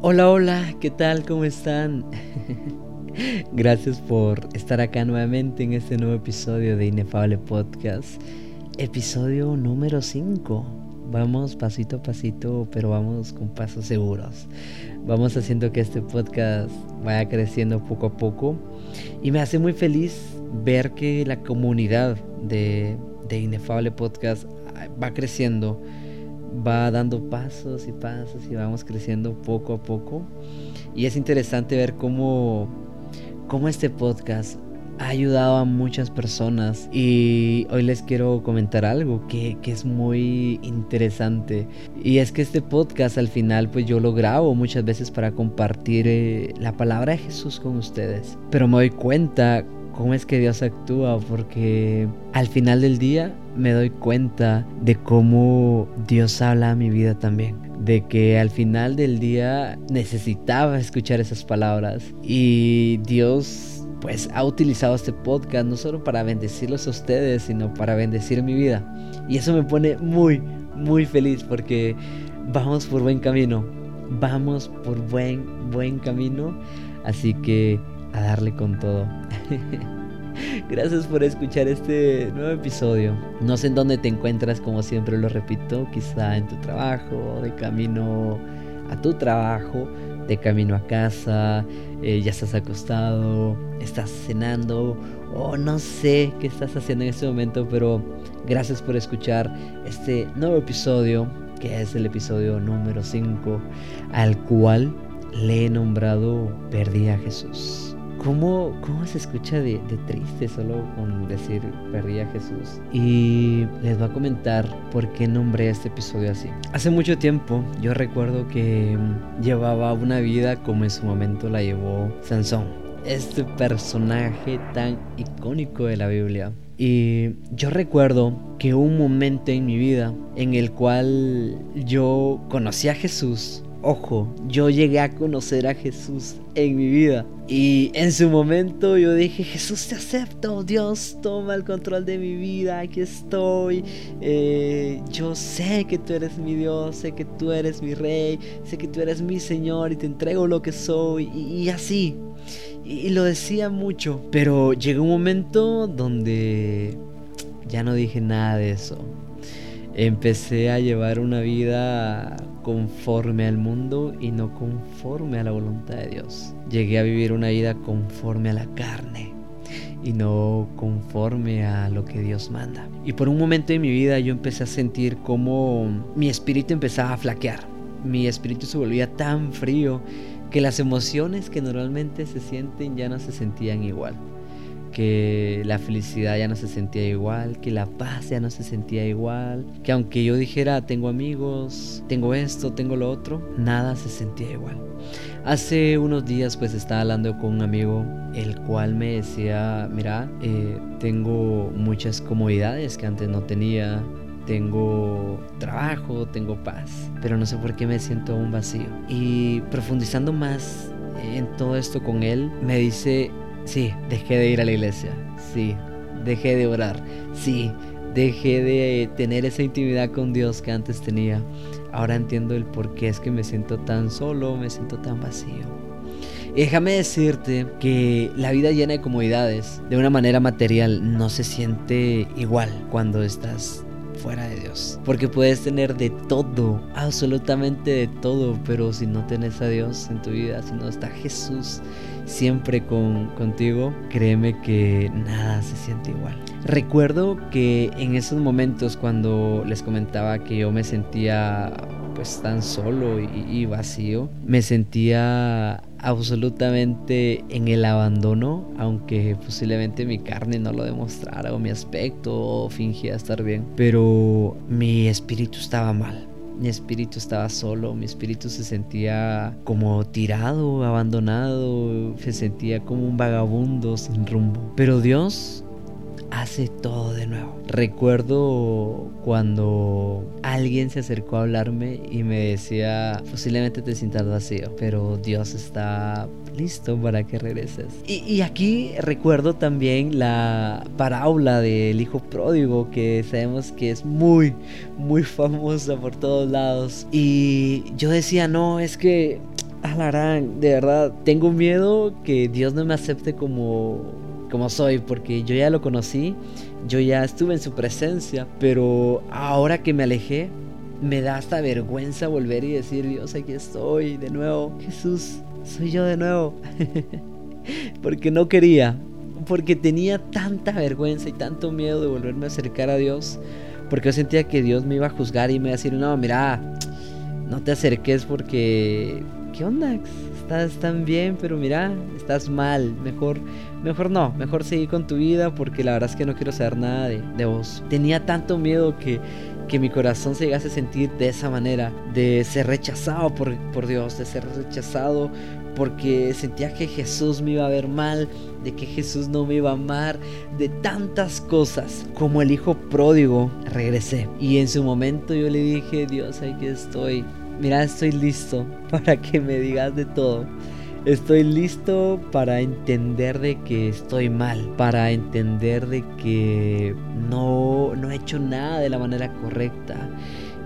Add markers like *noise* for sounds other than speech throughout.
Hola, hola, ¿qué tal? ¿Cómo están? *laughs* Gracias por estar acá nuevamente en este nuevo episodio de Inefable Podcast, episodio número 5. Vamos pasito a pasito, pero vamos con pasos seguros. Vamos haciendo que este podcast vaya creciendo poco a poco y me hace muy feliz ver que la comunidad de, de Inefable Podcast va creciendo va dando pasos y pasos y vamos creciendo poco a poco. Y es interesante ver cómo, cómo este podcast ha ayudado a muchas personas. Y hoy les quiero comentar algo que, que, es muy interesante. Y es que este podcast al final pues yo lo grabo muchas veces para compartir eh, la palabra de Jesús con ustedes. Pero me doy cuenta cómo es que Dios actúa, porque al final del día me doy cuenta de cómo Dios habla a mi vida también. De que al final del día necesitaba escuchar esas palabras. Y Dios pues ha utilizado este podcast no solo para bendecirlos a ustedes, sino para bendecir mi vida. Y eso me pone muy, muy feliz porque vamos por buen camino. Vamos por buen, buen camino. Así que a darle con todo. *laughs* Gracias por escuchar este nuevo episodio. No sé en dónde te encuentras, como siempre lo repito, quizá en tu trabajo, de camino a tu trabajo, de camino a casa, eh, ya estás acostado, estás cenando o no sé qué estás haciendo en este momento, pero gracias por escuchar este nuevo episodio, que es el episodio número 5, al cual le he nombrado Perdí a Jesús. ¿Cómo, ¿Cómo se escucha de, triste solo con decir perdí a Jesús? Y les voy a comentar por qué nombré este episodio así. Hace mucho tiempo yo recuerdo que llevaba una vida como en su momento la llevó Sansón. Este personaje tan icónico de la Biblia. Y yo recuerdo que un momento en mi vida en el cual yo conocí a Jesús Ojo, yo llegué a conocer a Jesús en mi vida. Y en su momento yo dije, Jesús te acepto, Dios toma el control de mi vida, aquí estoy. Eh, yo sé que tú eres mi Dios, sé que tú eres mi rey, sé que tú eres mi Señor y te entrego lo que soy. Y, así. y lo decía mucho. Pero llegó un momento donde ya no dije nada de eso. Empecé a llevar una vida conforme al mundo y no conforme a la voluntad de Dios. Llegué a vivir una vida conforme a la carne y no conforme a lo que Dios manda. Y por un momento en mi vida yo empecé a sentir como mi espíritu empezaba a flaquear. Mi espíritu se volvía tan frío que las emociones que normalmente se sienten ya no se sentían igual que la felicidad ya no se sentía igual, que la paz ya no se sentía igual, que aunque yo dijera tengo amigos, tengo esto, tengo lo otro, nada se sentía igual. Hace unos días pues estaba hablando con un amigo el cual me decía, mira, eh, tengo muchas comodidades que antes no tenía, tengo trabajo, tengo paz, pero no sé por qué me siento un vacío. Y profundizando más en todo esto con él, me dice, Sí, dejé de ir a la iglesia. Sí, dejé de orar. Sí, dejé de tener esa intimidad con Dios que antes tenía. Ahora entiendo el por qué es que me siento tan solo, me siento tan vacío. Déjame decirte que la vida llena de comodidades, de una manera material, no se siente igual cuando estás fuera de Dios. Porque puedes tener de todo, absolutamente de todo, pero si no tienes a Dios en tu vida, si no está Jesús siempre con, contigo, créeme que nada se siente igual. Recuerdo que en esos momentos cuando les comentaba que yo me sentía pues tan solo y, vacío, me sentía absolutamente en el abandono, aunque posiblemente mi carne no lo demostrara o mi aspecto o fingía estar bien, pero mi espíritu estaba mal. Mi espíritu estaba solo, mi espíritu se sentía como tirado, abandonado, se sentía como un vagabundo sin rumbo. Pero Dios hace todo de nuevo. Recuerdo cuando alguien se acercó a hablarme y me decía, posiblemente te sientas vacío, pero Dios está listo para que regreses. Y, aquí recuerdo también la parábola del hijo pródigo, que sabemos que es muy, muy famosa por todos lados. Y yo decía, no, es que alarán, de verdad, tengo miedo que Dios no me acepte como, como soy, porque yo ya lo conocí, yo ya estuve en su presencia, pero ahora que me alejé, me da hasta vergüenza volver y decir, Dios, aquí estoy de nuevo, Jesús, soy yo de nuevo. *laughs* porque no quería, porque tenía tanta vergüenza y tanto miedo de volverme a acercar a Dios, porque yo sentía que Dios me iba a juzgar y me iba a decir, no, mira, no te acerques porque, ¿qué onda? Estás tan bien, pero mira, estás mal, mejor, mejor no, mejor seguir con tu vida porque la verdad es que no quiero saber nada de, de vos. Tenía tanto miedo que que mi corazón se llegase a sentir de esa manera, de ser rechazado por, por Dios, de ser rechazado porque sentía que Jesús me iba a ver mal, de que Jesús no me iba a amar, de tantas cosas. Como el hijo pródigo, regresé. Y en su momento yo le dije, Dios, aquí estoy. Mira, estoy listo *laughs* para que me digas de todo. Estoy listo para entender de que estoy mal, para entender de que no, no he hecho nada de la manera correcta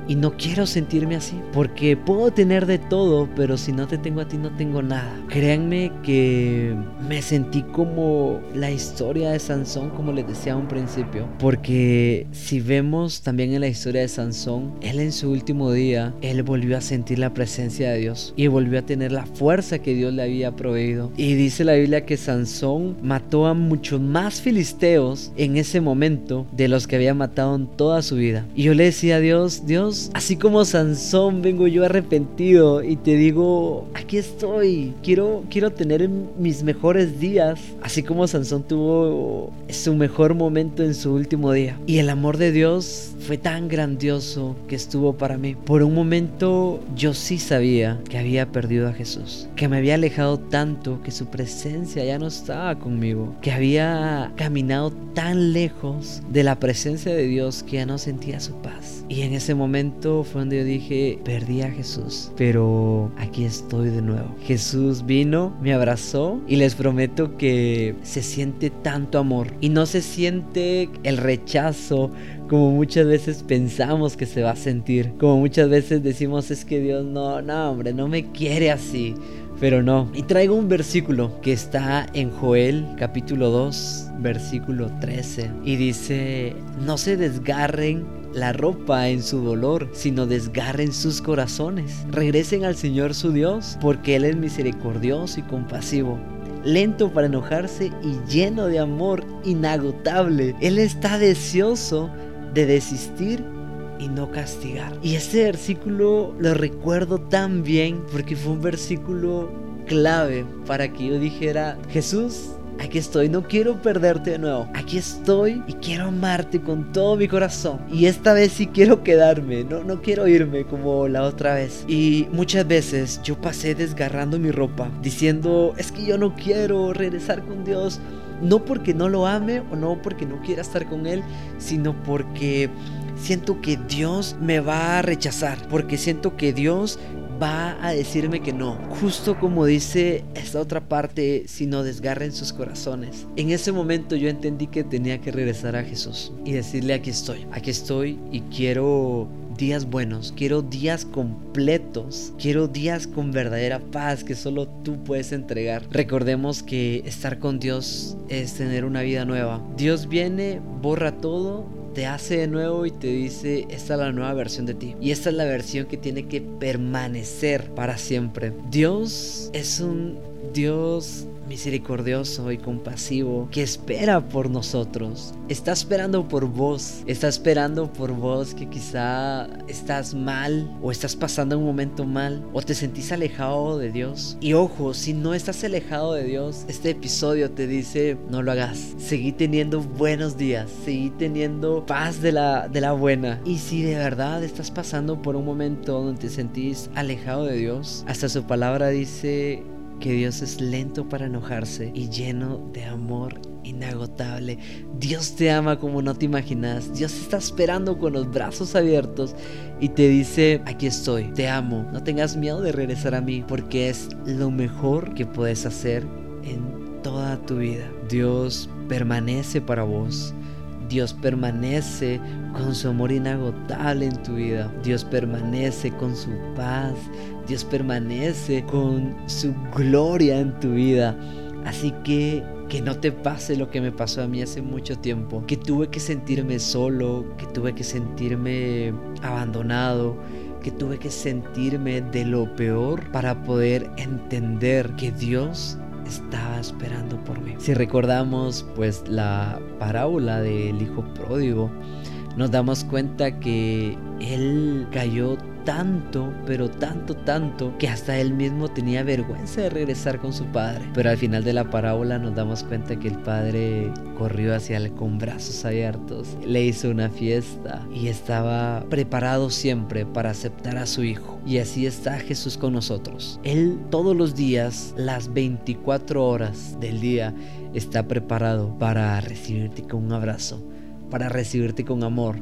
y no quiero sentirme así, porque puedo tener de todo, pero si no te tengo a ti no tengo nada. Créanme que me sentí como la historia de Sansón, como les decía a un principio, porque si vemos también en la historia de Sansón, él en su último día, él volvió a sentir la presencia de Dios y volvió a tener la fuerza que Dios le había proveído. Y dice la Biblia que Sansón mató a muchos más filisteos en ese momento de los que había matado en toda su vida. Y yo le decía a Dios, Dios, así como Sansón, vengo yo arrepentido y te digo, aquí estoy, quiero, quiero tener mis mejores días, así como Sansón tuvo su mejor momento en su último día. Y el amor de Dios fue tan grandioso que estuvo para mí. Por un momento yo sí sabía que había perdido a Jesús, que me había alejado tanto que su presencia ya no estaba conmigo, que había caminado tan lejos de la presencia de Dios que ya no sentía su paz. Y en ese momento fue donde yo dije, perdí a Jesús, pero aquí estoy de nuevo. Jesús vino, me abrazó y les prometo que se siente tanto amor y no se siente el rechazo como muchas veces pensamos que se va a sentir. Como muchas veces decimos es que Dios no, no hombre, no me quiere así. Pero no. Y traigo un versículo que está en Joel capítulo 2, versículo 13. Y dice, no se desgarren la ropa en su dolor, sino desgarren sus corazones. Regresen al Señor su Dios, porque Él es misericordioso y compasivo lento para enojarse y lleno de amor inagotable. Él está deseoso de desistir y no castigar. Y ese versículo lo recuerdo tan bien porque fue un versículo clave para que yo dijera, Jesús, aquí estoy, no quiero perderte de nuevo. Aquí estoy y quiero amarte con todo mi corazón. Y esta vez sí quiero quedarme, no, no quiero irme como la otra vez. Y muchas veces yo pasé desgarrando mi ropa, diciendo, es que yo no quiero regresar con Dios. No porque no lo ame o no porque no quiera estar con Él, sino porque siento que Dios me va a rechazar, porque siento que Dios va a decirme que no. Justo como dice esta otra parte, si no desgarren sus corazones. En ese momento yo entendí que tenía que regresar a Jesús y decirle aquí estoy, aquí estoy y quiero días buenos, quiero días completos, quiero días con verdadera paz que solo tú puedes entregar. Recordemos que estar con Dios es tener una vida nueva. Dios viene, borra todo te hace de nuevo y te dice, esta es la nueva versión de ti. Y esta es la versión que tiene que permanecer para siempre. Dios es un Dios misericordioso y compasivo que espera por nosotros. Está esperando por vos. Está esperando por vos que quizá estás mal o estás pasando un momento mal o te sentís alejado de Dios. Y ojo, si no estás alejado de Dios, este episodio te dice no lo hagas. Seguí teniendo buenos días. Seguí teniendo paz de la, de la buena. Y si de verdad estás pasando por un momento donde te sentís alejado de Dios, hasta su palabra dice que Dios es lento para enojarse y lleno de amor inagotable. Dios te ama como no te imaginas. Dios está esperando con los brazos abiertos y te dice, aquí estoy, te amo. No tengas miedo de regresar a mí porque es lo mejor que puedes hacer en toda tu vida. Dios permanece para vos. Dios permanece con su amor inagotable en tu vida. Dios permanece con su paz. Dios permanece con su gloria en tu vida. Así que que no te pase lo que me pasó a mí hace mucho tiempo, que tuve que sentirme solo, que tuve que sentirme abandonado, que tuve que sentirme de lo peor para poder entender que Dios estaba esperando por mí. Si recordamos pues la parábola del hijo pródigo, nos damos cuenta que él cayó tanto, pero tanto, tanto, que hasta él mismo tenía vergüenza de regresar con su padre. Pero al final de la parábola nos damos cuenta que el padre corrió hacia él con brazos abiertos, le hizo una fiesta y estaba preparado siempre para aceptar a su hijo. Y así está Jesús con nosotros. Él todos los días, las 24 horas del día, está preparado para recibirte con un abrazo, para recibirte con amor,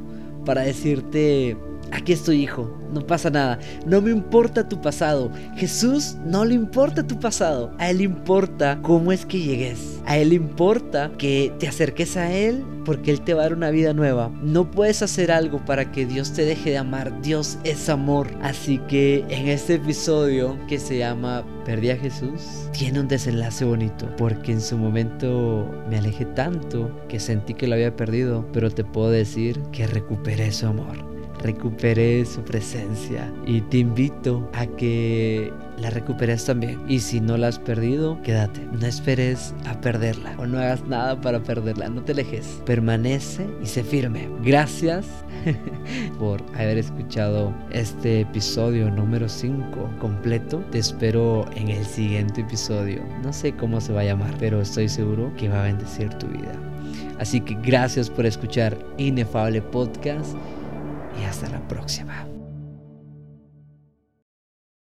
para decirte Aquí estoy, hijo, no pasa nada. No me importa tu pasado. Jesús no le importa tu pasado. A Él importa cómo es que llegues. A Él importa que te acerques a Él porque Él te va a dar una vida nueva. No puedes hacer algo para que Dios te deje de amar. Dios es amor. Así que en este episodio que se llama Perdí a Jesús, tiene un desenlace bonito porque en su momento me alejé tanto que sentí que lo había perdido, pero te puedo decir que recuperé su amor recuperé su presencia y te invito a que la recuperes también. Y si no la has perdido, quédate. No esperes a perderla o no hagas nada para perderla. No te alejes. Permanece y sé firme. Gracias *laughs* por haber escuchado este episodio número 5 completo. Te espero en el siguiente episodio. No sé cómo se va a llamar, pero estoy seguro que va a bendecir tu vida. Así que gracias por escuchar Inefable Podcast y hasta la próxima.